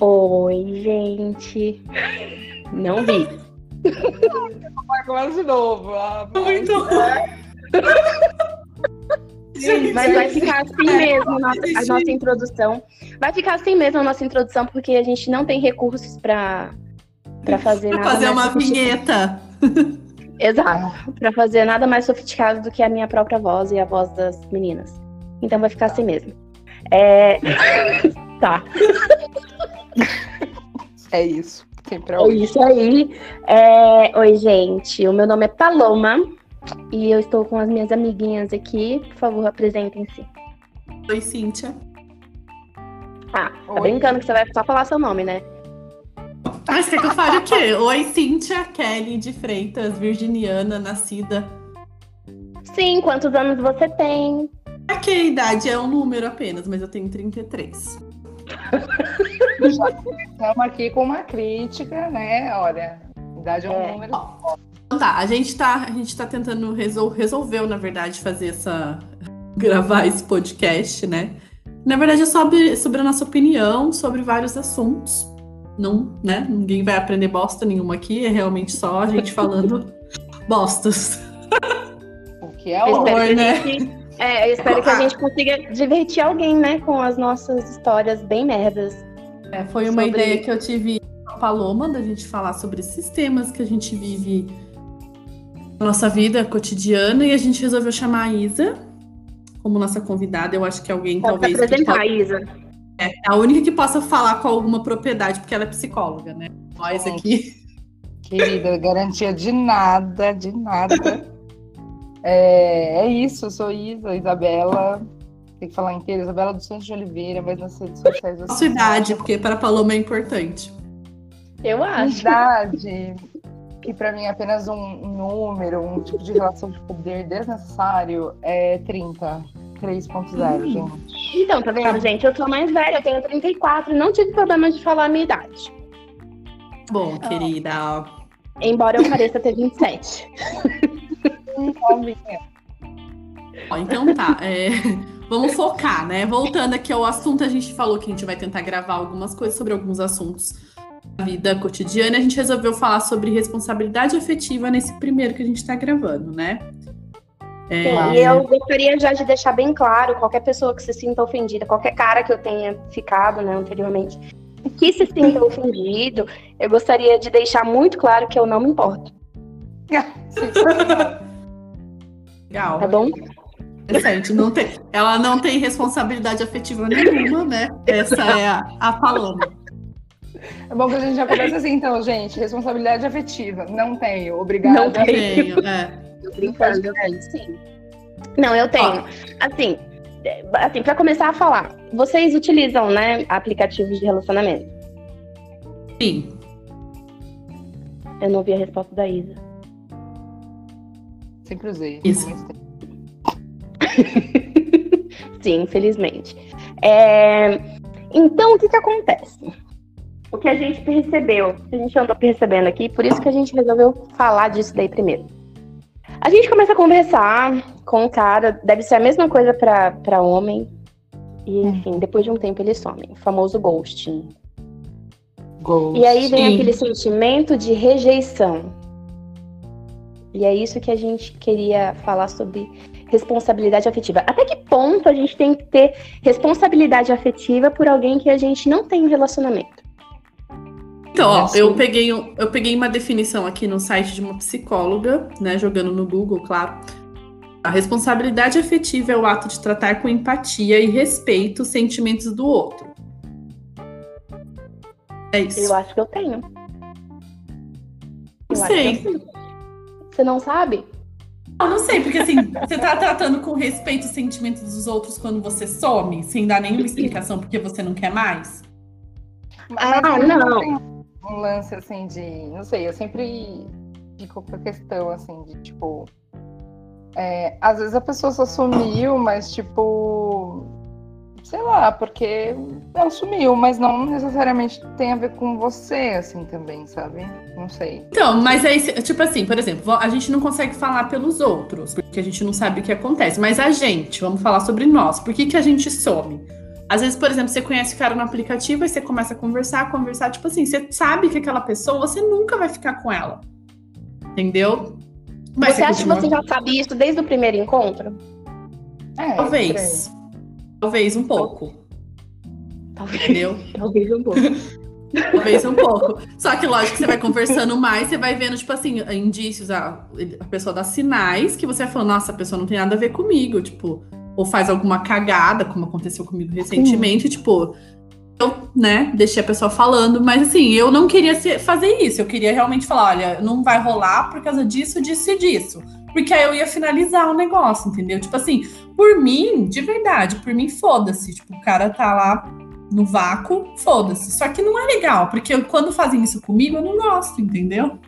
Oi, gente. Não vi. Agora de novo. Ah, Muito Mas vai ficar assim mesmo nossa- a nossa introdução. Vai ficar assim mesmo a nossa introdução, porque a gente não tem recursos pra, pra fazer Pra nada fazer uma sofisticado. vinheta. Exato. Pra fazer nada mais sofisticado do que a minha própria voz e a voz das meninas. Então vai ficar assim mesmo. É... tá. É isso. Sempre é hoje. isso aí. É, Oi, gente. O meu nome é Paloma e eu estou com as minhas amiguinhas aqui. Por favor, apresentem-se. Oi, Cíntia. Ah, tá Oi. brincando que você vai só falar seu nome, né? Ah, você quer que eu fale o quê? Oi, Cíntia Kelly de Freitas, virginiana, nascida. Sim, quantos anos você tem? Aqui a idade é um número apenas, mas eu tenho 33. Estamos aqui com uma crítica, né? Olha, idade é um É. número. Então tá, a gente tá, a gente tá tentando resol resolveu, na verdade, fazer essa. gravar esse podcast, né? Na verdade, é sobre, sobre a nossa opinião sobre vários assuntos. Não, né? Ninguém vai aprender bosta nenhuma aqui, é realmente só a gente falando bostas. O que é ótimo. espero, que né? É, eu espero que a gente consiga divertir alguém, né? Com as nossas histórias bem merdas. É, foi uma Sobre- ideia que eu tive com a Paloma, da gente falar sobre esses temas que a gente vive na nossa vida cotidiana, e a gente resolveu chamar a Isa como nossa convidada. Eu acho que alguém Pode talvez. se apresentar, Isa. É a única que possa falar com alguma propriedade, porque ela é psicóloga, né? Nós aqui. Querida, garantia de nada, de nada. É, é isso, eu sou Isa, Isabela. Tem que falar inteira, Isabela dos Santos de Oliveira, mas nas redes sociais eu Nossa idade, porque para Paloma é importante. Eu acho. Idade, que pra mim é apenas um número, um tipo de relação de poder desnecessário, é 30. 3.0, Hum. gente. Então, tá vendo, gente? Eu sou mais velha, eu tenho 34 e não tive problema de falar a minha idade. Bom, querida. Embora eu pareça ter 27. Ó, então tá. é, Vamos focar, né? Voltando aqui ao assunto, a gente falou que a gente vai tentar gravar algumas coisas sobre alguns assuntos da vida cotidiana. A gente resolveu falar sobre responsabilidade afetiva nesse primeiro que a gente tá gravando, né? É, Sim, e eu gostaria já de deixar bem claro, qualquer pessoa que se sinta ofendida, qualquer cara que eu tenha ficado né, anteriormente, que se sinta ofendido, eu gostaria de deixar muito claro que eu não me importo, Legal. tá bom? Interessante. Não tem, ela não tem responsabilidade afetiva nenhuma, né? Essa é a, a Paloma. É bom que a gente já começa assim, então, gente. Responsabilidade afetiva. Não tenho. Obrigada. Não tenho. Tenho, é. Tenho, sim. Não, eu tenho. Assim, é, assim, para começar a falar, vocês utilizam, né, aplicativos de relacionamento? Sim. Eu não vi a resposta da Isa. Sempre usei. Isso. Sim, infelizmente. É, Então, o que que acontece? O que a gente percebeu, o que a gente andou percebendo aqui, por isso que a gente resolveu falar disso daí primeiro. A gente começa a conversar com o cara, deve ser a mesma coisa pra homem, e enfim, depois de um tempo eles somem, o famoso ghosting. Ghost. E aí vem aquele sentimento de rejeição. E é isso que a gente queria falar sobre responsabilidade afetiva. Até que ponto a gente tem que ter responsabilidade afetiva por alguém que a gente não tem um relacionamento? Então, ó, Assim. eu peguei, eu peguei uma definição aqui no site de uma psicóloga, né? Jogando no Google, claro. A responsabilidade afetiva é o ato de tratar com empatia e respeito os sentimentos do outro. É isso. Eu acho que eu tenho. Eu Não acho que sei. Você não sabe? Eu não sei, porque assim, você tá tratando com respeito os sentimentos dos outros quando você some, sem dar nenhuma explicação porque você não quer mais? Ah, Mas não. Um lance assim de. Não sei, eu sempre fico com a questão assim de tipo. é, às vezes a pessoa só sumiu, mas tipo. Sei lá, porque ela sumiu, mas não necessariamente tem a ver com você, assim, também, sabe? Não sei. Então, mas aí, tipo assim, por exemplo, a gente não consegue falar pelos outros, porque a gente não sabe o que acontece. Mas a gente, vamos falar sobre nós. Por que, que a gente some? Às vezes, por exemplo, você conhece o cara no aplicativo e você começa a conversar, conversar, tipo assim, você sabe que aquela pessoa, você nunca vai ficar com ela. Entendeu? Mas você, você acha continua... que você já sabe isso desde o primeiro encontro? É, Talvez. Talvez um pouco. Talvez. Entendeu? Talvez um pouco. Talvez um pouco. Só que, lógico, você vai conversando mais, você vai vendo, tipo assim, indícios, a, a pessoa dá sinais que você vai falando, nossa, a pessoa não tem nada a ver comigo, tipo, ou faz alguma cagada, como aconteceu comigo recentemente, tipo, eu, né, deixei a pessoa falando, mas assim, eu não queria fazer isso, eu queria realmente falar, olha, não vai rolar por causa disso, disso e disso. Porque aí eu ia finalizar o negócio, entendeu? Tipo assim, por mim, de verdade, por mim, foda-se. Tipo, o cara tá lá no vácuo, foda-se. Só que não é legal, porque quando fazem isso comigo, eu não gosto, entendeu?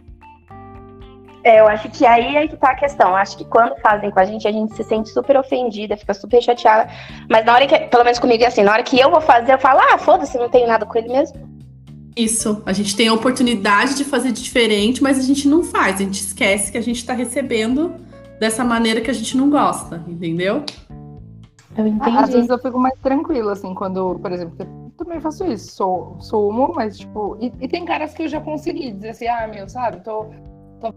É, eu acho que aí é que tá a questão. Eu acho que quando fazem com a gente, a gente se sente super ofendida, fica super chateada. Mas na hora que, pelo menos comigo é assim, na hora que eu vou fazer, eu falo, ah, foda-se, não tenho nada com ele mesmo. Isso, a gente tem a oportunidade de fazer diferente, mas a gente não faz, a gente esquece que a gente tá recebendo dessa maneira que a gente não gosta, entendeu? Eu entendi. Às vezes eu fico mais tranquila, assim, quando, por exemplo, eu também faço isso, sou, sumo, mas, tipo, e, e, tem caras que eu já consegui dizer assim, ah, meu, sabe, tô, tô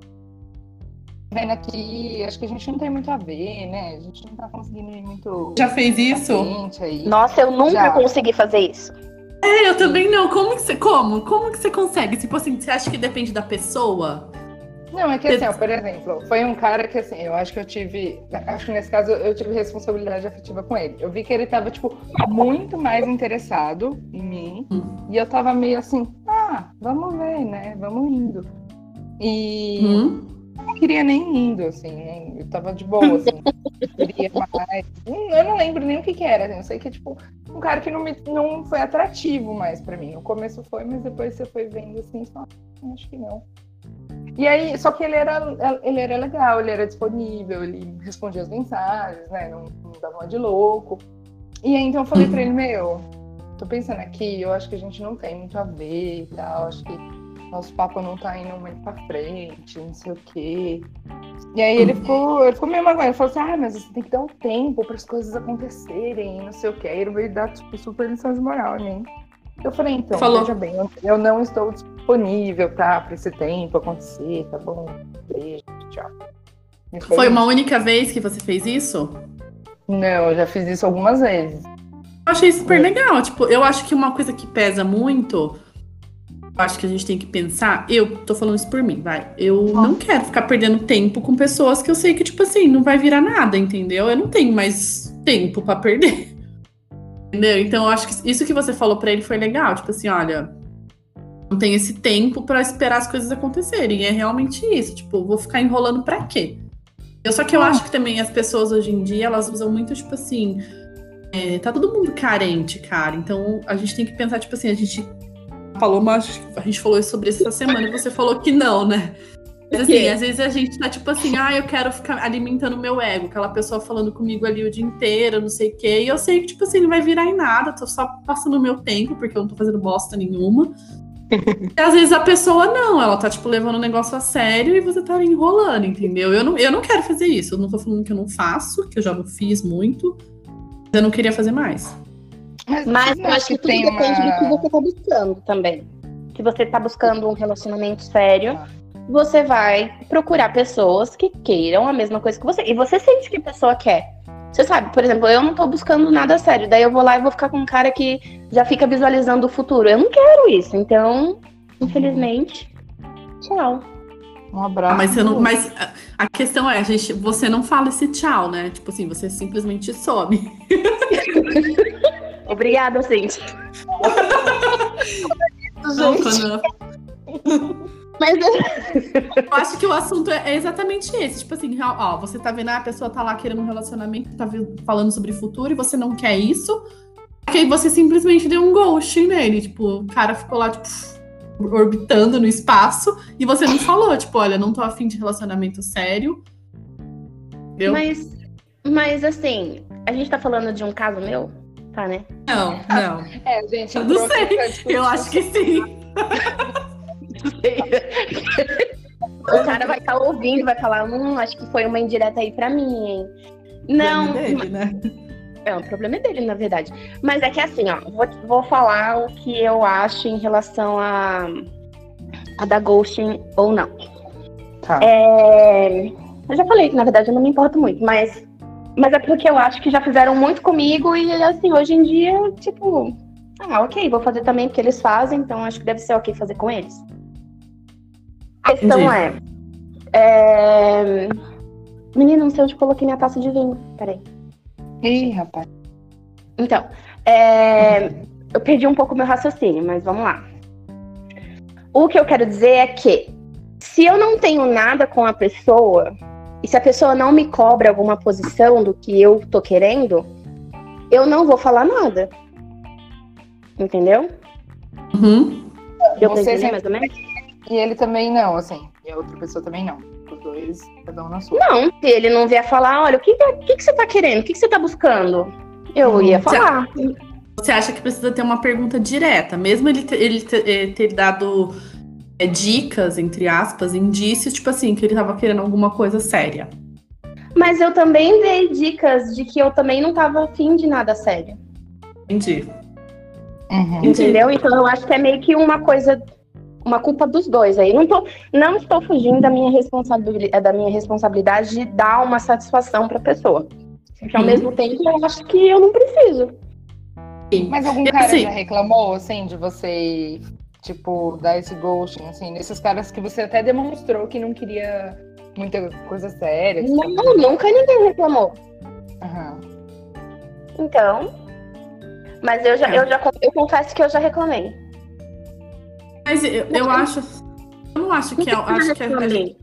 vendo aqui, acho que a gente não tem muito a ver, né? A gente não tá conseguindo ir muito. Já fez isso? Aí. Nossa, eu nunca já. consegui fazer isso. É, eu também não. Como que você. Como? Como que você consegue? Tipo assim, você acha que depende da pessoa? Não, é que assim, ó, por exemplo, foi um cara que assim, eu acho que eu tive. Acho que nesse caso eu tive responsabilidade afetiva com ele. Eu vi que ele tava, tipo, muito mais interessado em mim. Hum. E eu tava meio assim, ah, vamos ver, né? Vamos indo. E hum. eu não queria nem indo, assim, eu tava de boa, assim. eu queria mais. Hum, eu não lembro nem o que, que era, assim, eu sei que, tipo, um cara que não, me, não foi atrativo mais pra mim. No começo foi, mas depois você foi vendo assim, só acho que não. E aí, só que ele era, ele era legal, ele era disponível, ele respondia as mensagens, né? Não, não dava uma de louco. E aí então eu falei pra ele, meu, tô pensando aqui, eu acho que a gente não tem muito a ver e tal, acho que nosso papo não tá indo muito pra frente, não sei o quê. E aí ele ficou, ele ficou meio magoado, ele falou assim, ah, mas você tem que dar um tempo para as coisas acontecerem, não sei o quê. Aí ele veio dar tipo, super lição de moral, né? Eu falei, então, Falou. veja bem, eu não estou disponível para esse tempo acontecer, tá bom? Beijo, tchau. Foi, foi uma única vez que você fez isso? Não, eu já fiz isso algumas vezes. Eu achei super é. legal. Tipo, eu acho que uma coisa que pesa muito, eu acho que a gente tem que pensar, eu tô falando isso por mim, vai. Eu não quero ficar perdendo tempo com pessoas que eu sei que, tipo assim, não vai virar nada, entendeu? Eu não tenho mais tempo para perder. Entendeu? Então, eu acho que isso que você falou para ele foi legal. Tipo assim, olha, não tem esse tempo para esperar as coisas acontecerem. E é realmente isso. Tipo, vou ficar enrolando para quê? Eu, só que eu ah. acho que também as pessoas hoje em dia, elas usam muito, tipo assim. É, tá todo mundo carente, cara. Então a gente tem que pensar, tipo assim, a gente falou, mas a gente falou sobre isso essa semana e você falou que não, né? Mas assim, às vezes a gente tá tipo assim, ah, eu quero ficar alimentando meu ego, aquela pessoa falando comigo ali o dia inteiro, não sei o quê. E eu sei que, tipo assim, não vai virar em nada, tô só passando o meu tempo, porque eu não tô fazendo bosta nenhuma. e às vezes a pessoa não, ela tá, tipo, levando o negócio a sério e você tá enrolando, entendeu? Eu não, eu não quero fazer isso. Eu não tô falando que eu não faço, que eu já não fiz muito. Mas eu não queria fazer mais. Mas, mas eu acho que, que tudo depende uma... do que você tá buscando também. Se você tá buscando um relacionamento sério. Ah você vai procurar pessoas que queiram a mesma coisa que você. E você sente que a pessoa quer. Você sabe, por exemplo, eu não tô buscando nada sério. Daí eu vou lá e vou ficar com um cara que já fica visualizando o futuro. Eu não quero isso. Então, infelizmente, tchau. Um abraço. Mas, você não, mas a questão é, a gente, você não fala esse tchau, né? Tipo assim, você simplesmente some. Obrigada, gente. Não, quando... Mas eu acho que o assunto é exatamente esse. Tipo assim, ó, você tá vendo, ah, a pessoa tá lá querendo um relacionamento, tá falando sobre futuro e você não quer isso. Que aí você simplesmente deu um ghost nele. Tipo, o cara ficou lá, tipo, orbitando no espaço e você não falou, tipo, olha, não tô afim de relacionamento sério. Entendeu? Mas, mas assim, a gente tá falando de um caso meu? Tá, né? Não, não. É, gente, eu não sei. Eu acho que sim. o cara vai estar tá ouvindo, vai falar, hum, acho que foi uma indireta aí pra mim, hein? Não. Dele, né? É, um problema é dele, na verdade. Mas é que assim, ó, vou, vou falar o que eu acho em relação a, a da ghosting ou não. Tá. É, eu já falei que, na verdade, eu não me importo muito, mas, mas é porque eu acho que já fizeram muito comigo e, assim, hoje em dia, tipo, ah, ok, vou fazer também porque eles fazem, então acho que deve ser ok fazer com eles. A questão é, é. Menino, não sei onde coloquei minha taça de vinho. Peraí. Ih, rapaz. Então, é, eu perdi um pouco meu raciocínio, mas vamos lá. O que eu quero dizer é que se eu não tenho nada com a pessoa, e se a pessoa não me cobra alguma posição do que eu tô querendo, eu não vou falar nada. Entendeu? Uhum. Deu pra entender mais ou menos? E ele também não, assim. E a outra pessoa também não. Os dois, cada um na sua. Não, se ele não vier falar, olha, o que, que, que você tá querendo? O que, que você tá buscando? Eu Hum, ia você- falar. Você acha que precisa ter uma pergunta direta, mesmo ele ter, ele ter, eh, ter dado eh, dicas, entre aspas, indícios, tipo assim, que ele tava querendo alguma coisa séria. Mas eu também dei dicas de que eu também não tava afim de nada sério. Entendi. Uhum. Entendi. Entendeu? Então eu acho que é meio que uma coisa, uma culpa dos dois aí. Não, tô, não estou fugindo da minha, responsabilidade, da minha responsabilidade de dar uma satisfação pra pessoa. Porque ao Sim. mesmo tempo eu acho que eu não preciso. Sim. Mas algum cara assim- já reclamou, assim, de você, tipo, dar esse ghosting, assim, nesses caras que você até demonstrou que não queria muita coisa séria. você Não, nunca ninguém reclamou. Aham. Então. Mas eu já, É. eu já eu confesso que eu já reclamei. Mas eu, eu acho. Eu não acho que é. Acho que é.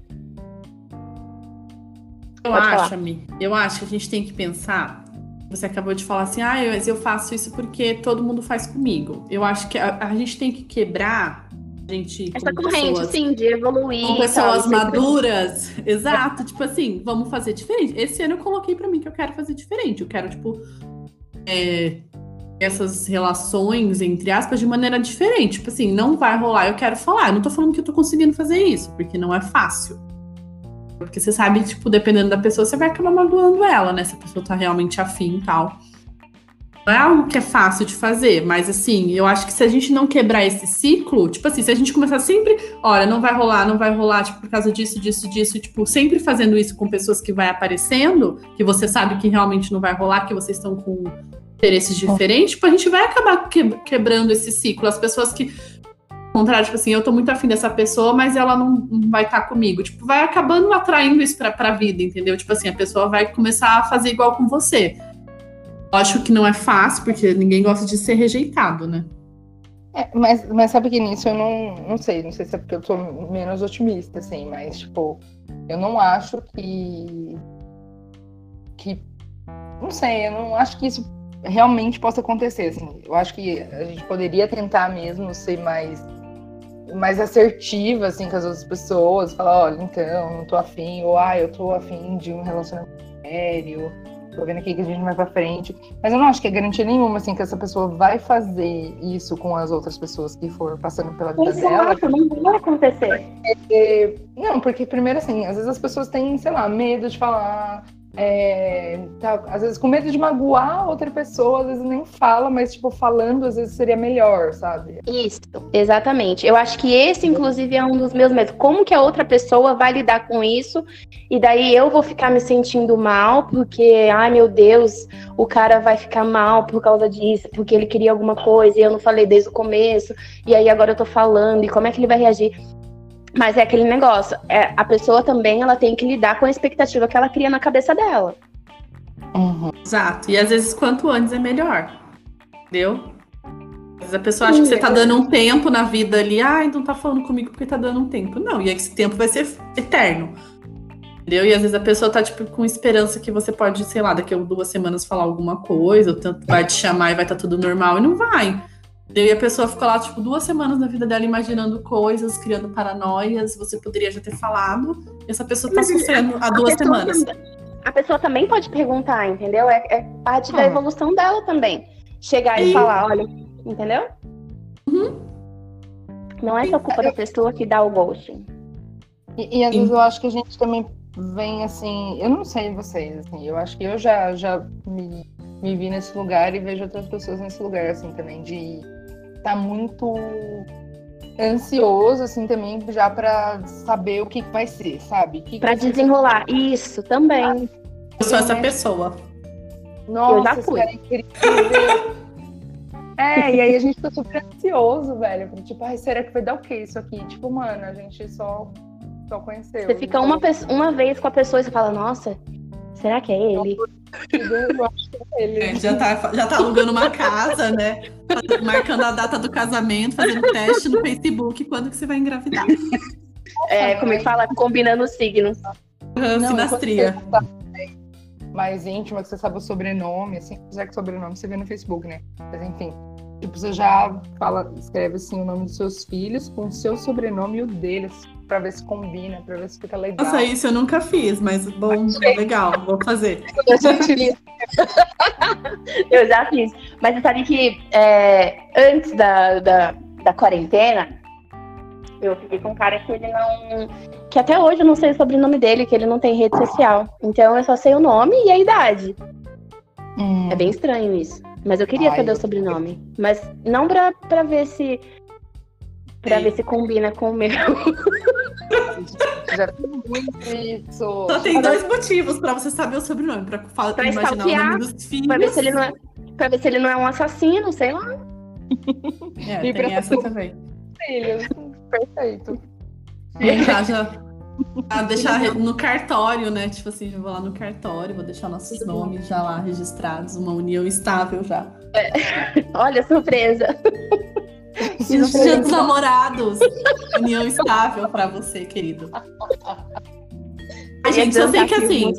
Eu Pode acho, falar. Ami, eu acho que a gente tem que pensar. Você acabou de falar assim, ah, eu- mas eu faço isso porque todo mundo faz comigo. Eu acho que a, a gente tem que quebrar, a gente, Essa corrente, pessoas, sim, de evoluir. com pessoas tal. maduras, exato, tipo assim, vamos fazer diferente. Esse ano eu coloquei pra mim que eu quero fazer diferente. Eu quero, tipo, é, essas relações, entre aspas, de maneira diferente. Tipo assim, não vai rolar, eu quero falar. Eu não tô falando que eu tô conseguindo fazer isso, porque não é fácil. Porque você sabe, tipo, dependendo da pessoa, você vai acabar magoando ela, né? Se a pessoa tá realmente afim e tal. Não é algo que é fácil de fazer, mas assim, eu acho que se a gente não quebrar esse ciclo, tipo assim, se a gente começar sempre, olha, não vai rolar, não vai rolar, tipo, por causa disso, disso, disso, tipo, sempre fazendo isso com pessoas que vai aparecendo, que você sabe que realmente não vai rolar, que vocês estão com interesses diferentes, tipo, a gente vai acabar que- quebrando esse ciclo. As pessoas que ao contrário, tipo assim, eu tô muito afim dessa pessoa, mas ela não, não vai estar comigo. Tipo, vai acabando atraindo isso pra, pra vida, entendeu? Tipo assim, a pessoa vai começar a fazer igual com você. Lógico que não é fácil, porque ninguém gosta de ser rejeitado, né? É, mas, mas sabe que nisso eu não, não sei, não sei se é porque eu sou menos otimista, assim, mas, tipo, eu não acho que. que. Não sei, eu não acho que isso realmente possa acontecer, assim. Eu acho que a gente poderia tentar mesmo ser mais. mais assertiva, assim, com as outras pessoas, falar, olha, então, não tô afim, ou ah, eu tô afim de um relacionamento sério, tô vendo aqui que a gente vai pra frente. Mas eu não acho que é garantia nenhuma, assim, que essa pessoa vai fazer isso com as outras pessoas que for passando pela vida dela. Exato, não vai acontecer. Porque- não, porque primeiro, assim, às vezes as pessoas têm, sei lá, medo de falar. É, tá, às vezes com medo de magoar outra pessoa, às vezes nem fala, mas, tipo, falando, às vezes seria melhor, sabe? Isso, exatamente. Eu acho que esse, inclusive, é um dos meus medos. Como que a outra pessoa vai lidar com isso? E daí eu vou ficar me sentindo mal, porque, ai meu Deus, o cara vai ficar mal por causa disso, porque ele queria alguma coisa e eu não falei desde o começo, e aí agora eu tô falando, e como é que ele vai reagir? Mas é aquele negócio, é, a pessoa também ela tem que lidar com a expectativa que ela cria na cabeça dela. Exato. E às vezes, quanto antes é melhor. Entendeu? Às vezes a pessoa acha que você tá dando um tempo na vida ali, ah, então tá falando comigo porque tá dando um tempo. Não, e esse tempo vai ser eterno. Entendeu? E às vezes a pessoa tá, tipo, com esperança que você pode, sei lá, daqui a duas semanas falar alguma coisa, ou tanto vai te chamar e vai estar tá tudo normal, e não vai. E a pessoa fica lá, tipo, duas semanas na vida dela imaginando coisas, criando paranoias, você poderia já ter falado, e essa pessoa tá sofrendo há duas semanas. também- a pessoa também pode perguntar, entendeu? É, é parte da Ah. evolução dela também. Chegar e Sim. falar, olha, entendeu? Uhum. Não é só culpa da pessoa que dá o ghosting. E, e às vezes eu acho que a gente também vem assim, eu não sei vocês, assim, eu acho que eu já, já me me vi nesse lugar e vejo outras pessoas nesse lugar, assim, também, de tá muito ansioso, assim, também, já para saber o que, que vai ser, sabe? Que para desenrolar. Ser? Isso, também. Eu sou essa pessoa. Nossa, eu já fui. É, e aí a gente fica super ansioso, velho. Tipo, ai, será que vai dar o quê isso aqui? Tipo, mano, a gente só, só conheceu. Você fica uma, uma vez com a pessoa e você fala, nossa, será que é ele? Eu acho que é ele. É, já, tá, já tá alugando uma casa, né? Marcando a data do casamento, fazendo teste no Facebook, quando que você vai engravidar. É, como é que fala? Combinando os signos. Uhum, sinastria mais íntima, que você sabe o sobrenome, assim, apesar que sobrenome você vê no Facebook, né? Mas enfim. Tipo, você já fala, escreve assim o nome dos seus filhos com o seu sobrenome e o deles, pra ver se combina, pra ver se fica legal. Nossa, isso eu nunca fiz, mas bom, legal, vou fazer. eu já fiz. Mas você sabe que é, antes da, da, da quarentena, eu fiquei com um cara que ele não. Que até hoje eu não sei o sobrenome dele, que ele não tem rede social. Então eu só sei o nome e a idade. Hum. É bem estranho isso. Mas eu queria Ai, saber eu... o sobrenome. Mas não pra, pra ver se. Pra ver se combina com o meu. Já muito isso. Só tem dois motivos pra você saber o sobrenome. Pra, pra imaginar o nome dos filhos. Pra ver, se ele não é, pra ver se ele não é um assassino, sei lá. É, e tem essa também. Filhos. Perfeito. Deixar já. Ah, deixar no cartório, né? Tipo assim, vou lá no cartório, vou deixar nossos nomes já lá registrados, uma união estável já. É. Olha, surpresa. Dia dos namorados. União estável para você, querido. A gente só sei que assim.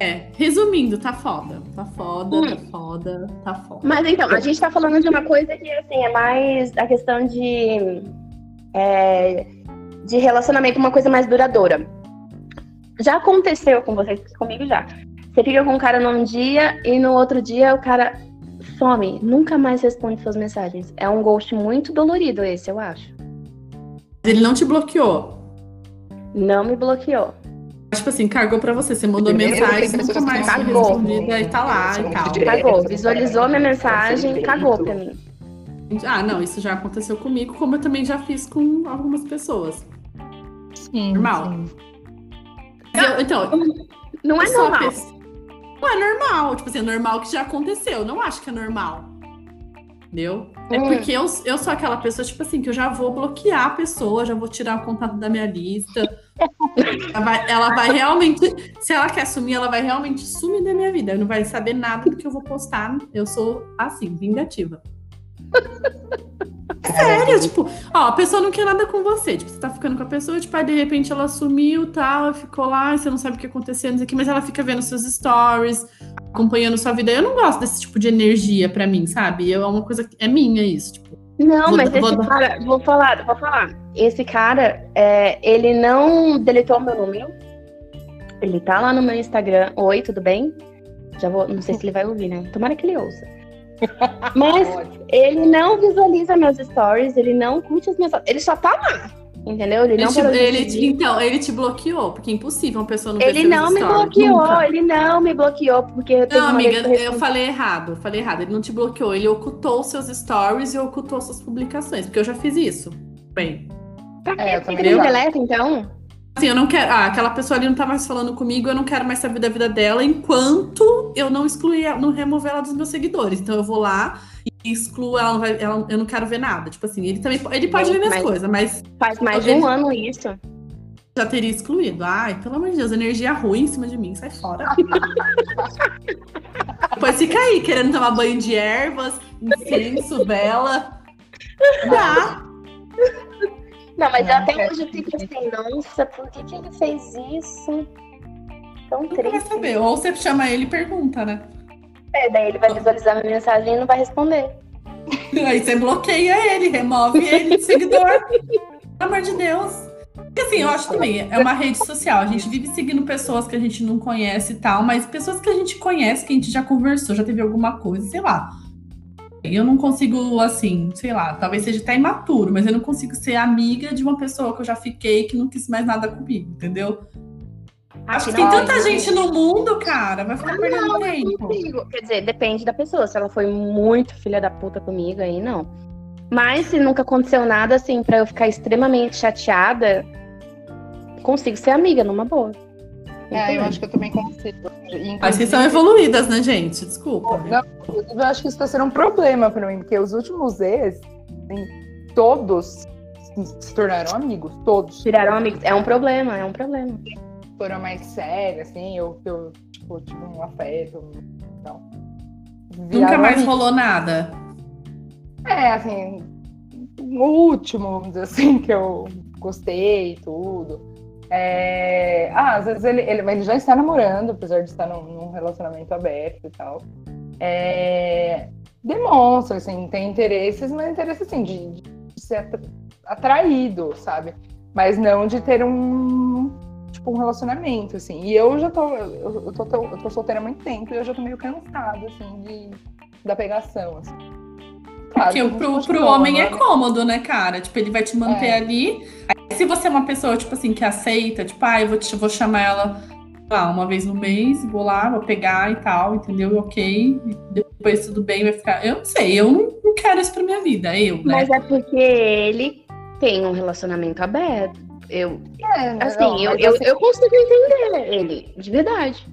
É, resumindo, tá foda. Tá foda, hum. tá foda, tá foda. Mas então, a gente tá falando de uma coisa que, assim, é mais a questão de é, de relacionamento uma coisa mais duradoura. Já aconteceu com vocês, comigo já. Você fica com um cara num dia e no outro dia o cara some, nunca mais responde suas mensagens. É um ghost muito dolorido esse, eu acho. Ele não te bloqueou? Não me bloqueou. Tipo assim, cargou pra você, você mandou mensagem, nunca mais cagou. respondida e tá lá e tal. Cagou, visualizou minha mensagem, cagou pra mim. Ah, não, isso já aconteceu comigo, como eu também já fiz com algumas pessoas. Sim. Normal. Sim. Eu, então. Não é normal. Não é normal. Tipo assim, é normal que já aconteceu. Não acho que é normal. Entendeu? É hum. porque eu, eu sou aquela pessoa, tipo assim, que eu já vou bloquear a pessoa, já vou tirar o contato da minha lista. ela, vai, ela vai realmente. Se ela quer sumir, ela vai realmente sumir da minha vida. Não vai saber nada do que eu vou postar. Eu sou assim, vingativa. Sério, tipo, ó, a pessoa não quer nada com você. Tipo, você tá ficando com a pessoa, tipo, aí de repente ela sumiu, tal, ela ficou lá, você não sabe o que aconteceu, não sei o que, mas ela fica vendo seus stories, acompanhando sua vida. Eu não gosto desse tipo de energia pra mim, sabe? Eu, é uma coisa que é minha isso, tipo. Não, vou, mas esse vou... cara, vou falar, vou falar. Esse cara, é, ele não deletou meu número. Ele tá lá no meu Instagram. Oi, tudo bem? Já vou, não sei se ele vai ouvir, né? Tomara que ele ouça. Mas ele não visualiza meus stories, ele não curte as minhas. Ele só tá lá. Entendeu? Ele, ele não te, ele te, Então, ele te bloqueou, porque é impossível uma pessoa não Ele não me bloqueou, nunca. ele não me bloqueou, porque eu tenho Não, amiga, eu falei errado, eu falei errado. Ele não te bloqueou, ele ocultou seus stories e ocultou suas publicações, porque eu já fiz isso. Bem. Pra que é, você deleta, então? Assim, eu não quero. Ah, aquela pessoa ali não tá mais falando comigo, eu não quero mais saber da vida dela enquanto eu não excluir, não remover ela dos meus seguidores. Então eu vou lá e excluo ela, não vai, ela eu não quero ver nada. Tipo assim, ele também ele pode ver minhas coisas, mas. Faz mais de um ano isso. Já teria excluído. Ai, pelo amor de Deus, energia ruim em cima de mim, sai fora. Depois fica aí, querendo tomar banho de ervas, incenso, vela. Dá. Não, mas até hoje eu fico assim, nossa, por que, que ele fez isso? Tão não triste. Vai saber. Ou você chama ele e pergunta, né? É, daí ele vai visualizar minha mensagem e não vai responder. Aí você bloqueia ele, remove ele de seguidor. Pelo amor de Deus. Porque assim, eu acho também, é uma rede social. A gente vive seguindo pessoas que a gente não conhece e tal, mas pessoas que a gente conhece, que a gente já conversou, já teve alguma coisa, sei lá. Eu não consigo, assim, sei lá, talvez seja até imaturo, mas eu não consigo ser amiga de uma pessoa que eu já fiquei que não quis mais nada comigo, entendeu? Acho que tem tanta gente no mundo, cara, vai ficar perdendo não, tempo. Quer dizer, depende da pessoa. Se ela foi muito filha da puta comigo, aí não. Mas se nunca aconteceu nada assim pra eu ficar extremamente chateada, consigo ser amiga numa boa. É, eu acho que eu também consigo. Acho que são evoluídas, né, gente? Desculpa. Não, eu acho que isso tá sendo um problema pra mim, porque os últimos ex, assim, todos se tornaram amigos, todos. Viraram amigos. É um problema, é um problema. Foram mais sérios, assim, eu, eu tipo, tive um afeto. Então, Nunca mais amigos. rolou nada. É, assim, o último, vamos dizer assim, que eu gostei e tudo. É... Ah, às vezes ele, ele, ele já está namorando, apesar de estar num, num relacionamento aberto e tal. É... Demonstra, assim, tem interesses, mas interesse, assim, de, de ser atraído, sabe? Mas não de ter um, tipo, um relacionamento, assim. E eu já tô, eu, eu tô, eu tô solteira há muito tempo e eu já tô meio cansada, assim, de, da pegação, assim. Claro, Porque pro, pro homem é cômodo, né, cara? Tipo, ele vai te manter é. ali. Se você é uma pessoa, tipo assim, que aceita, tipo, ah, eu vou, te, vou chamar ela lá uma vez no mês, vou lá, vou pegar e tal, entendeu? Ok. Depois tudo bem, vai ficar. Eu não sei, eu não, não quero isso pra minha vida, eu, né? Mas é porque ele tem um relacionamento aberto. Eu, é, assim, não, eu, eu, assim... eu consigo entender ele, de verdade.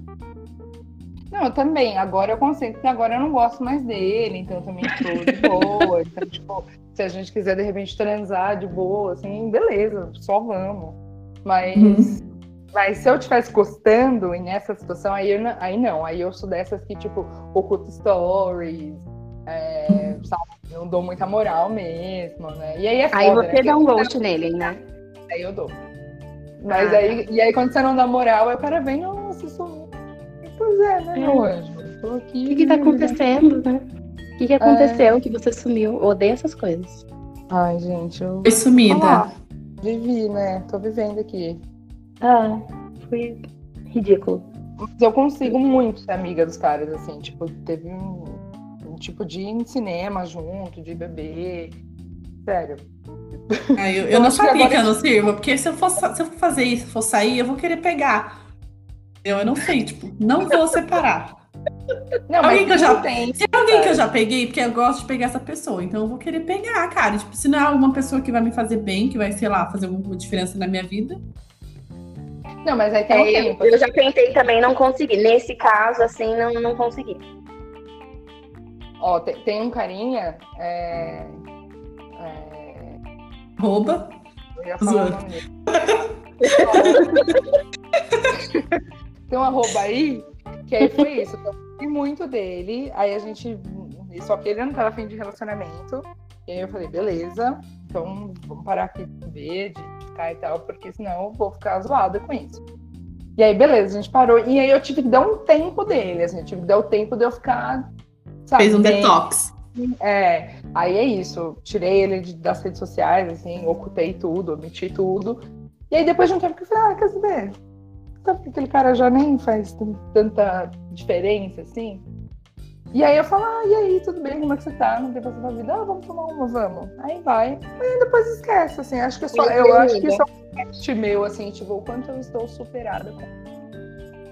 Não, eu também. Agora eu consigo, porque agora eu não gosto mais dele, então eu também estou de boa. então, tipo, se a gente quiser de repente transar de boa, assim, beleza, só vamos. Mas, uhum. mas se eu estivesse gostando e nessa situação, aí, eu, aí não. Aí eu sou dessas que, tipo, oculto stories, é, uhum. sabe? Não dou muita moral mesmo, né? E aí é foda, Aí você né? dá um ghost nele, né? Aí eu dou. Mas ah, aí, e aí quando você não dá moral, aí o cara vem, nossa, sou Pois é, né, meu anjo? Tô aqui. O que, que tá acontecendo, né? O que, que aconteceu é... que você sumiu? Odeio essas coisas. Ai, gente, eu. Foi sumida. Ah, vivi, né? Tô vivendo aqui. Ah, foi ridículo. Mas eu consigo muito ser amiga dos caras, assim, tipo, teve um, um tipo de ir em cinema junto, de beber. Sério. Ah, eu, eu, eu, não sabia que, eu não sirvo, porque se eu, for, se eu for fazer isso, for sair, eu vou querer pegar. Eu, não sei, tipo, não vou separar. Não, alguém que eu já tem, Se é alguém que eu já peguei, porque eu gosto de pegar essa pessoa, então eu vou querer pegar, cara. Tipo, se não é alguma pessoa que vai me fazer bem, que vai, sei lá, fazer alguma diferença na minha vida. Não, mas aí tem é, tempo. Eu, já tentei também, não consegui. Nesse caso, assim, não, não consegui. Ó, tem, tem um carinha. É... É... Rouba. Eu ia falar o nome dele. Tem um arroba aí, que aí foi isso. Muito dele, aí a gente. Só que ele não tava afim de relacionamento. E aí eu falei, beleza, então vamos parar aqui de ver, de ficar e tal, porque senão eu vou ficar zoada com isso. E aí, beleza, a gente parou. E aí eu tive que dar um tempo dele, assim, eu tive que dar o tempo de eu ficar. Sabe, Fez um bem... detox. É, aí é isso. Tirei ele das redes sociais, assim, ocultei tudo, omiti tudo. E aí depois de um tempo que eu falei, ah, quer saber? Sabe que aquele cara já nem faz tanta diferença assim? E aí eu falo, ah, e aí, tudo bem? Como é que você tá? Não tem pra sua vida? Ah, vamos tomar uma, vamos. Aí vai. Mas depois esquece, assim. Acho que só, eu acho que isso é um teste meu, assim, tipo, o quanto eu estou superada com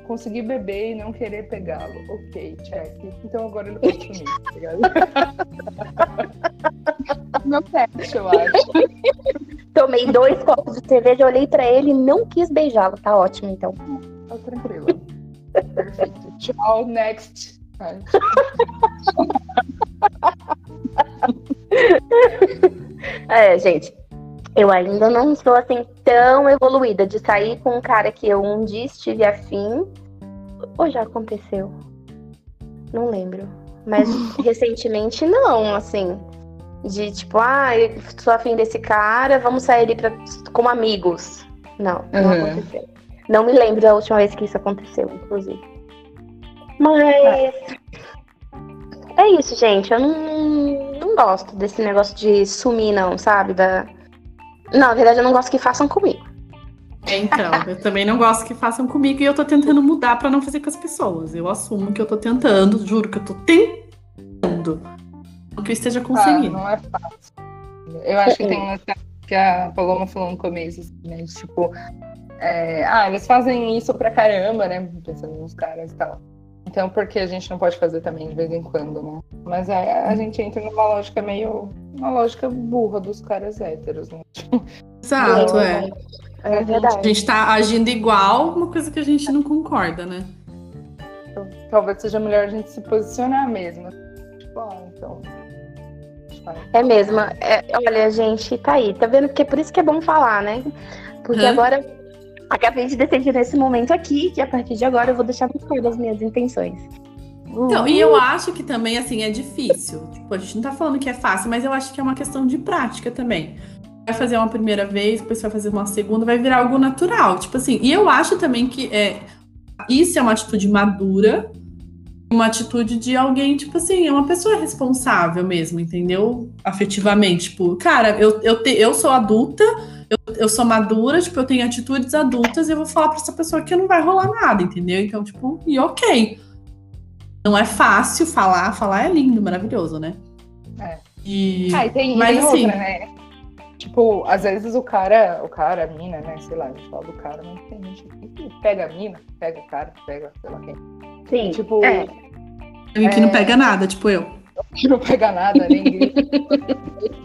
conseguir beber e não querer pegá-lo. Ok, check. Então agora ele pode sumir, tá ligado? Meu teste, eu acho. Tomei dois copos de cerveja, olhei pra ele e não quis beijá-lo. Tá ótimo, então. Tá tranquilo. Perfeito. Tchau, next. é, gente. Eu ainda não sou assim tão evoluída de sair com um cara que eu um dia estive afim. Ou já aconteceu? Não lembro. Mas recentemente não, assim de tipo, ah, eu sou afim desse cara, vamos sair pra, como amigos. Não, não uhum. aconteceu. Não me lembro da última vez que isso aconteceu, inclusive. Mas. É, é isso, gente. Eu não, não gosto desse negócio de sumir, não, sabe? Da... Não, na verdade, eu não gosto que façam comigo. Então, eu também não gosto que façam comigo e eu tô tentando mudar para não fazer com as pessoas. Eu assumo que eu tô tentando, juro que eu tô tentando que eu esteja conseguindo. Ah, não é fácil. Eu acho que tem uma que a Paloma falou no começo, assim, né? Tipo, é, ah, eles fazem isso pra caramba, né? Pensando nos caras e tal. Então, por que a gente não pode fazer também de vez em quando, né? Mas aí a gente entra numa lógica meio. Uma lógica burra dos caras héteros, né? Exato, é. É verdade. A gente tá agindo igual, uma coisa que a gente não concorda, né? Talvez seja melhor a gente se posicionar mesmo. Tipo, ah, então. É mesmo. É, olha, gente, tá aí. Tá vendo? Porque é por isso que é bom falar, né? Porque Hã? agora acabei de decidir nesse momento aqui que a partir de agora eu vou deixar muito claro das minhas intenções. Então, e eu acho que também, assim, é difícil. Tipo, a gente não tá falando que é fácil, mas eu acho que é uma questão de prática também. Vai fazer uma primeira vez, depois vai fazer uma segunda, vai virar algo natural. Tipo assim, e eu acho também que é, isso é uma atitude madura, uma atitude de alguém, tipo assim, é uma pessoa responsável mesmo, entendeu? Afetivamente. Tipo, cara, eu, eu, te- eu sou adulta, eu, eu sou madura, tipo, eu tenho atitudes adultas e eu vou falar pra essa pessoa que não vai rolar nada, entendeu? Então, tipo, e ok. Não é fácil falar, falar é lindo, maravilhoso, né? É. E... Ah, e tem, e Mas, tem assim- outra, né? Tipo, às vezes o cara, o cara, a mina, né? Sei lá, a gente fala do cara, mas tem gente que pega a mina, pega o cara, pega sei lá quem. Sim. Tipo, É. Alguém que não pega nada, tipo eu. que não pega nada, nem grita,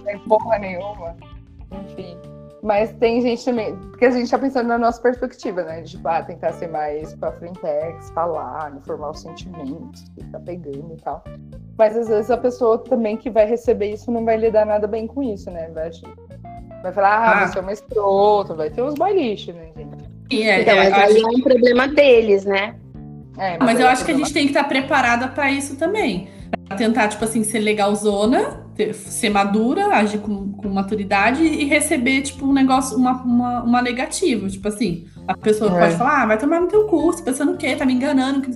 nem porra nenhuma. Enfim. Mas tem gente também, porque a gente tá pensando na nossa perspectiva, né? De, tipo, ah, tentar ser mais pra frentex, falar, informar os sentimentos, que tá pegando e tal. Mas às vezes a pessoa também que vai receber isso não vai lidar nada bem com isso, né? Vai, vai falar, ah, Ah. você é uma escrota, vai ter uns bailiches, né, gente? É, Então, é, mas a aí gente- é um problema deles, né? É, mas aí eu é acho que a gente tem que estar preparada pra isso também. Pra tentar, tipo assim, ser legalzona, ter- ser madura, agir com, com maturidade e receber, tipo, um negócio, uma, uma, uma negativa. Tipo assim, a pessoa É. pode falar, ah, vai tomar no teu curso, pensando o quê? Tá me enganando.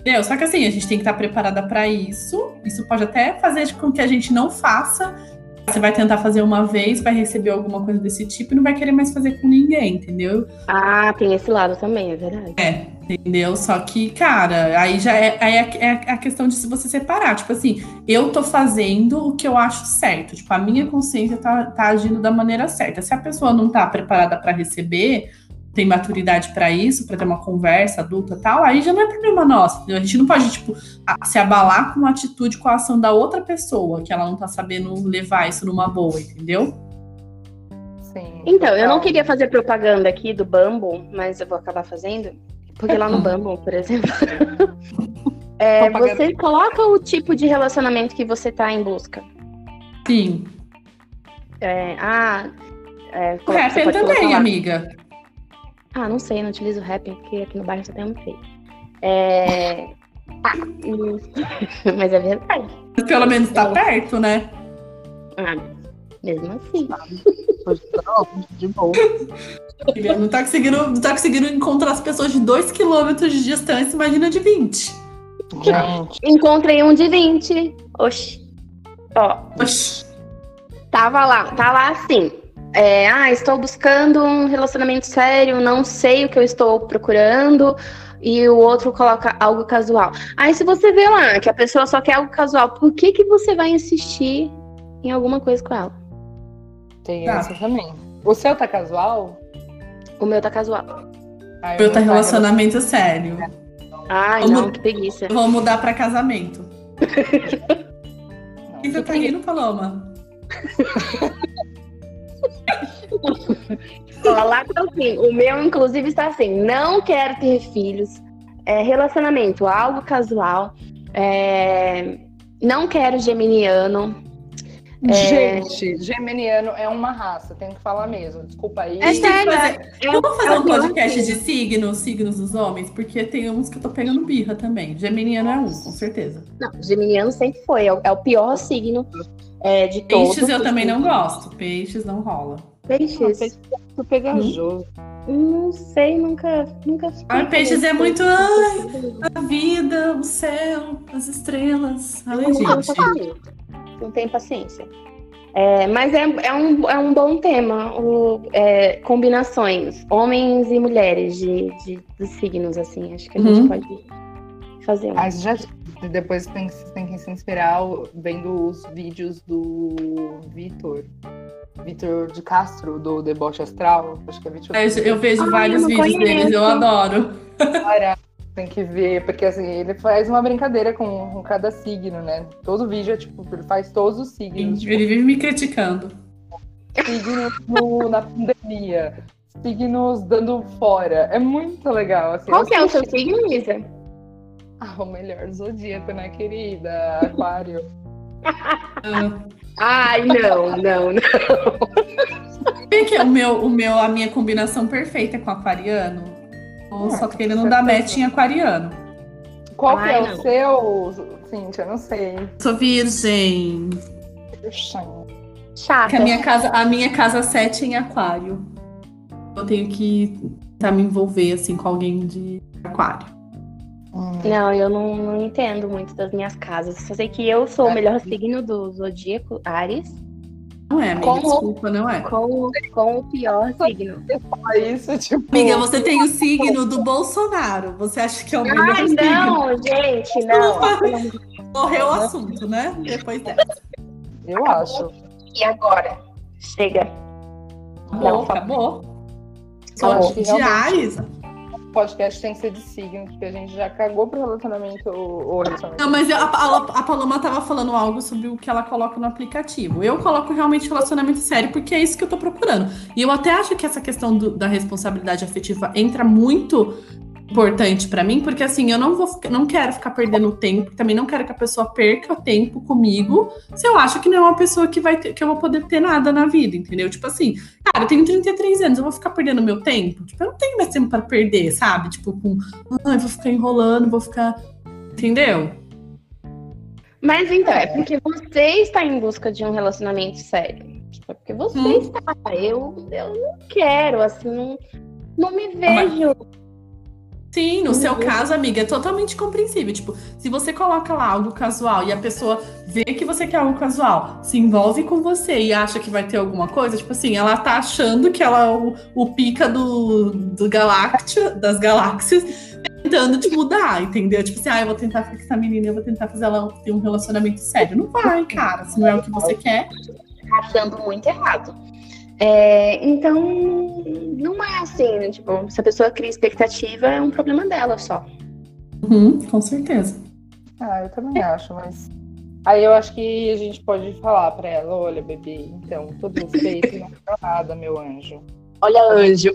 Entendeu? Só que assim, a gente tem que estar preparada pra isso. Isso pode até fazer com que a gente não faça. Você vai tentar fazer uma vez, vai receber alguma coisa desse tipo e não vai querer mais fazer com ninguém, entendeu? Ah, tem esse lado também, é verdade. É, entendeu? Só que, cara, aí já é, aí é, é a questão de se você separar. Tipo assim, eu tô fazendo o que eu acho certo. Tipo, a minha consciência tá, tá agindo da maneira certa. Se a pessoa não tá preparada pra receber, tem maturidade pra isso, pra ter uma conversa adulta e tal, aí já não é problema nosso. entendeu? A gente não pode, tipo, a- se abalar com uma atitude, com a ação da outra pessoa, que ela não tá sabendo levar isso numa boa, entendeu? Sim, Então, eu não queria fazer propaganda aqui do Bumble, mas eu vou acabar fazendo. Porque lá no Bumble, por exemplo, é, você coloca o tipo de relacionamento que você tá em busca. Sim. É, ah, é, O colocar também, amiga. Ah, não sei, não utilizo o Happn, porque aqui no bairro só tem um feio. É... Ah, mas é verdade. Mas pelo menos tá perto, né? Ah, mesmo assim. de boa. Não tá conseguindo, não tá conseguindo encontrar as pessoas de 2 km de distância, imagina de 20. Gente, Encontrei um de 20. Oxi. Ó, Oxi. tava lá, tá lá assim. É, ah, estou buscando um relacionamento sério, não sei o que eu estou procurando. E o outro coloca algo casual. Aí se você vê lá que a pessoa só quer algo casual, por que, que você vai insistir em alguma coisa com ela? tem Tá. essa também. O seu tá casual? O meu tá casual. Eu tá meu relacionamento sério. Ai, Vamos- não, que preguiça. Vou mudar pra casamento. Não. O que você tá rindo, Paloma? Ó, lá tá assim, o meu, inclusive, está assim: não quero ter filhos, é, relacionamento, algo casual, é, não quero geminiano. É. Gente, geminiano é uma raça, tenho que falar mesmo. Desculpa aí. É sério, fazer- é, Vamos fazer é um o pior podcast de signos, signos dos homens, porque tem uns que eu tô pegando birra também. Geminiano é um, com certeza. Não, geminiano sempre foi, é o pior signo é, de todos. Peixes eu também não gosto. Peixes não rola. Peixes? Peixes é pegajoso. Não sei, nunca, nunca Ai, peixes é muito. Ai, a vida, o céu, as estrelas. Ai, gente. paciência. Não tenho paciência. É, mas é, é, um, é um bom tema, o, é, combinações, homens e mulheres de, de, dos signos, assim. Acho que a Uhum. gente pode fazer um. Mas já depois tem, tem que se inspirar vendo os vídeos do Vitor. Vitor de Castro, do Deboche Astral. Acho que é Vitor. Eu, eu vejo Ai, vários eu vídeos conheço. deles, eu adoro. Cara, tem que ver, porque assim, ele faz uma brincadeira com, com cada signo, né? Todo vídeo é tipo, ele faz todos os signos. Tipo, Ele vive me criticando. signos no- na pandemia, signos dando fora. É muito legal. Assim, Qual que é o seu signo, Isa? Ah, o melhor zodíaco, né, querida? Aquário. Ah, Ai, não, não, não. Vê que o meu, o meu, a minha combinação perfeita é com aquariano. Ou Ah, Só que ele não dá certeza. match em aquariano. Qual que Ai, é não. o seu, Cintia? Eu não sei. Sou virgem. Chata. Que a minha casa, a minha casa 7 é em aquário. Eu tenho que tentar me envolver assim com alguém de aquário. Hum. Não, eu não, não entendo muito das minhas casas. Só sei que eu sou o melhor signo do zodíaco, Ares, Não é, amiga, desculpa, não é. com, com o pior signo. Fala isso, tipo. Amiga, você tem o signo do Bolsonaro. Você acha que é o melhor Ai, signo? não, gente, não. Morreu o assunto, né? Depois dessa. Eu acho. E agora? Chega. Acabou, Não, acabou. Eu Só de Ares. Podcast tem que ser de signo, porque a gente já cagou pro relacionamento ou relacionamento. Não, mas a, a, a Paloma tava falando algo sobre o que ela coloca no aplicativo. Eu coloco realmente relacionamento sério, porque é isso que eu tô procurando. E eu até acho que essa questão do- da responsabilidade afetiva entra muito importante pra mim, porque assim, eu não vou não quero ficar perdendo tempo, também não quero que a pessoa perca tempo comigo, se eu acho que não é uma pessoa que vai ter, que eu vou poder ter nada na vida, entendeu? Tipo assim, cara, eu tenho 33 anos, eu vou ficar perdendo meu tempo? Tipo, eu não tenho mais tempo pra perder, sabe? Tipo, com, ai, vou ficar enrolando, vou ficar, entendeu? Mas então, é porque você está em busca de um relacionamento sério. Tipo, é porque você Hum. está. Eu, eu não quero, assim, não, não me vejo. Sim, no seu Uhum. caso, amiga, é totalmente compreensível. Tipo, se você coloca lá algo casual e a pessoa vê que você quer algo casual, se envolve com você e acha que vai ter alguma coisa, tipo assim, ela tá achando que ela é o, o pica do, do galáxia, das galáxias, tentando te mudar, entendeu? Tipo assim, ah, eu vou tentar ficar com essa menina, eu vou tentar fazer ela ter um relacionamento sério. Não vai, cara, se não é o que você quer. achando muito errado. É, então, não é assim, né? Tipo, se a pessoa cria expectativa, é um problema dela só. Uhum, com certeza. Ah, eu também acho, mas. Aí eu acho que a gente pode falar pra ela, olha, bebê, então, todo respeito, não quero nada, meu anjo. Olha, anjo.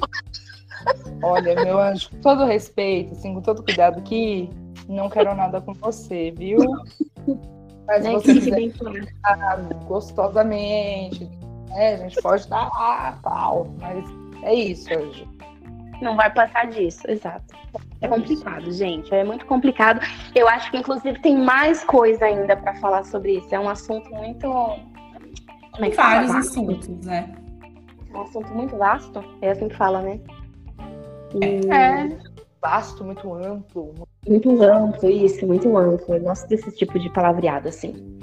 Olha, meu anjo, com todo respeito, assim, com todo cuidado aqui, não quero nada com você, viu? Mas Né? você Que bem claro. gostosamente, né? A gente pode dar lá, tal, mas é isso, anjo. Não vai passar disso, exato. É complicado, gente. É muito complicado. Eu acho que, inclusive, tem mais coisa ainda pra falar sobre isso. É um assunto muito. Como é que fala? Vários assuntos, né? É um assunto muito vasto. É assim que fala, né? E- É. Vasto, muito amplo. Muito amplo, isso, muito amplo. Eu gosto desse tipo de palavreado, assim.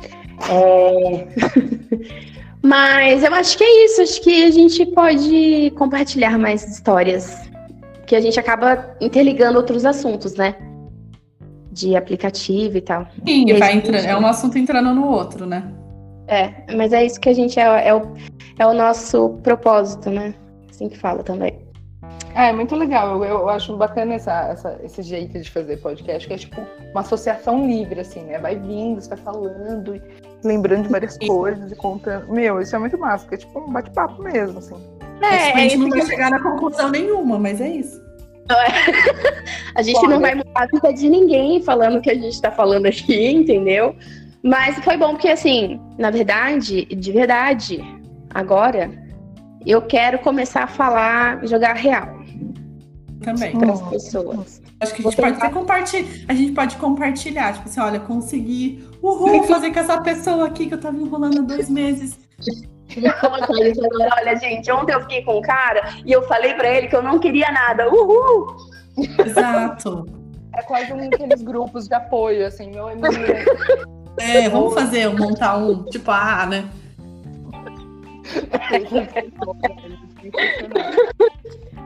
É... Mas eu acho que é isso. Acho que a gente pode compartilhar mais histórias. Que a gente acaba interligando outros assuntos, né? De aplicativo e tal. Sim, E vai entrando, é um assunto entrando no outro, né? É, mas é isso que a gente é, é, o, é o nosso propósito, né? Assim que fala também. É, muito legal. Eu, eu acho bacana essa, essa- esse jeito de fazer podcast, que é tipo uma associação livre, assim, né? Vai vindo, você vai falando, e lembrando de várias coisas e contando. Meu, isso é muito massa, porque é tipo um bate-papo mesmo, assim. É, a é gente isso não que vai chegar na conclusão nenhuma, mas é isso. A gente não vai mudar a vida de ninguém falando o que a gente tá falando aqui, entendeu? Mas foi bom porque, assim, na verdade, de verdade, agora, eu quero começar a falar, jogar real Também. para as Hum. pessoas. Acho que a Vou gente pode tentar. até compartilhar. A gente pode compartilhar, tipo assim, olha, consegui, uhul, fazer com essa pessoa aqui que eu tava enrolando há dois meses. Olha, gente, ontem eu fiquei com um cara e eu falei pra ele que eu não queria nada. Uhul! Exato. É quase um daqueles grupos de apoio, assim, meu amigo. É, vamos fazer, montar um, tipo, ah, né?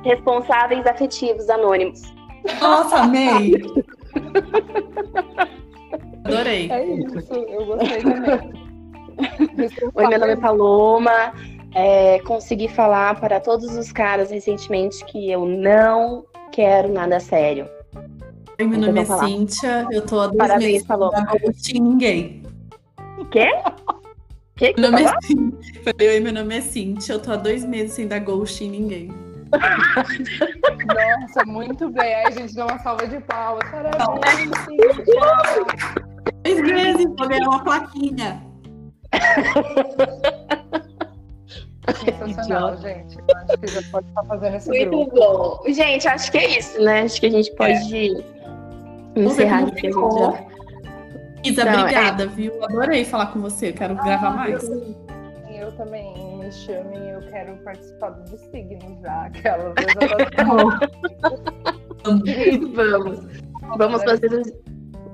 Responsáveis afetivos anônimos. Nossa, amei! Adorei. É isso, eu gostei também. Oi, meu nome é Paloma. é, consegui falar para todos os caras recentemente que eu não quero nada sério. Oi, meu nome é falar. Cíntia, eu tô há dois Parabéns, meses falou. em ninguém. Quê? Que que Meu nome você é. Falei, oi, meu nome é Cíntia, eu tô há dois meses sem dar ghost em ninguém. Nossa, muito bem. Aí a gente deu uma salva de palmas. Parabéns, Cíntia. Dois meses, vou ganhar uma plaquinha. Sensacional, gente. Eu Acho que já pode estar fazendo esse Muito grupo. bom. Gente, acho que é isso, né? Acho que a gente pode encerrar como aqui. a gente ficou. já- Isa, Não, é. obrigada, viu? Adorei falar com você, eu quero gravar mais. Eu também me chamem, eu quero participar dos signos já. Aquelas vezes Vamos. Vamos fazer os,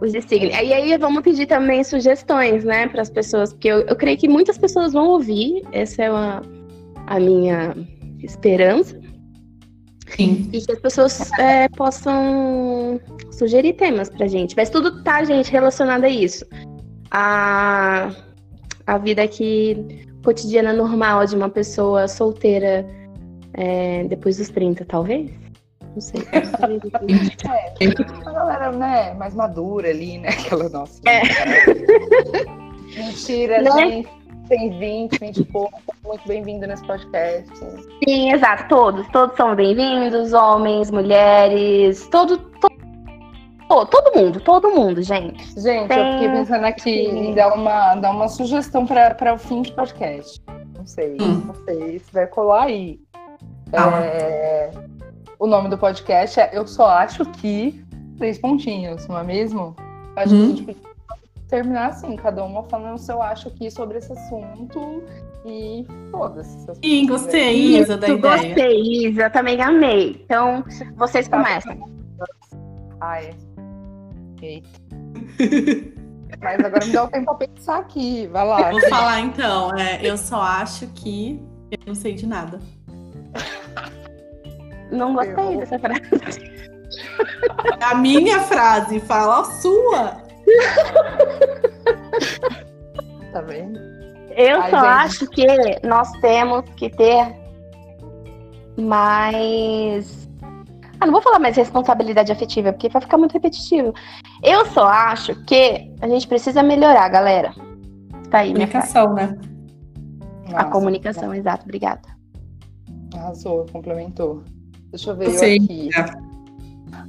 os de signo. E aí vamos pedir também sugestões, né, para as pessoas, porque eu, eu creio que muitas pessoas vão ouvir. Essa é uma, a minha esperança. Sim. E que as pessoas é, possam sugerir temas pra gente. Mas tudo tá, gente, relacionado a isso. A, a vida aqui cotidiana normal de uma pessoa solteira é, depois dos 30, talvez? Não sei. É, a galera, né, mais madura ali, né? Aquela nossa. É. Mentira, Né? gente. Tem 20, 20 e pouco. Muito bem-vindo nesse podcast. Sim, exato. Todos. Todos são bem-vindos. Homens, mulheres, todo, to- to- todo mundo. Todo mundo, gente. Gente, Tem- eu fiquei pensando aqui Sim. em dar uma, dar uma sugestão para o fim de podcast. Não sei, Hum. não sei se vai colar aí. Fala. É, o nome do podcast é Eu Só Acho Que. Três pontinhos, não é mesmo? Acho Uhum. que a gente podia terminar assim, cada uma falando o seu acho que sobre esse assunto e foda-se. se as Sim, gostei, Isa, da Isso, ideia. gostei, Isa. Também amei. Então, vocês Tá. começam. Ai. Eita. Mas agora me dá o tempo pra pensar aqui. Vai lá. Vou falar então, é, eu só acho que eu não sei de nada. Não gostei Eu- dessa frase. A minha frase fala a sua. Tá vendo? Eu Ai, só gente. acho que nós temos que ter mais. Ah, não vou falar mais responsabilidade afetiva, porque vai ficar muito repetitivo. Eu só acho que a gente precisa melhorar, galera. Tá aí. Comunicação, né? A Nossa, comunicação, exato, obrigada. Arrasou, complementou. Deixa eu ver Eu aqui.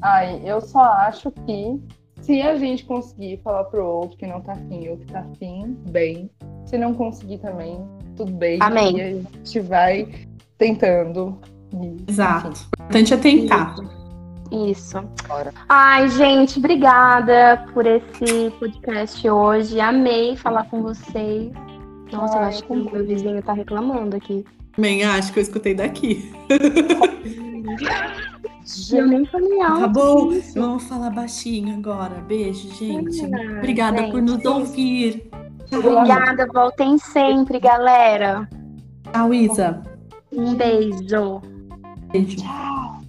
Ai, eu só acho que se a gente conseguir falar pro outro que não tá afim ou que tá afim, bem. Se não conseguir também, tudo bem. Amém. E a gente vai tentando. E, Exato. enfim, O importante é tentar. Isso. bora. Ai, gente, obrigada por esse podcast hoje. Amei falar com vocês. Nossa, eu Ai, acho eu que o meu vizinho tá reclamando aqui. Também acho que eu escutei daqui. Eu nem falei alto. Isso. Vamos falar baixinho agora. Beijo, gente. Ah, Obrigada por nos gente. ouvir. Obrigada, voltem sempre, galera. Tchau, Isa. Um beijo. Beijo. Tchau.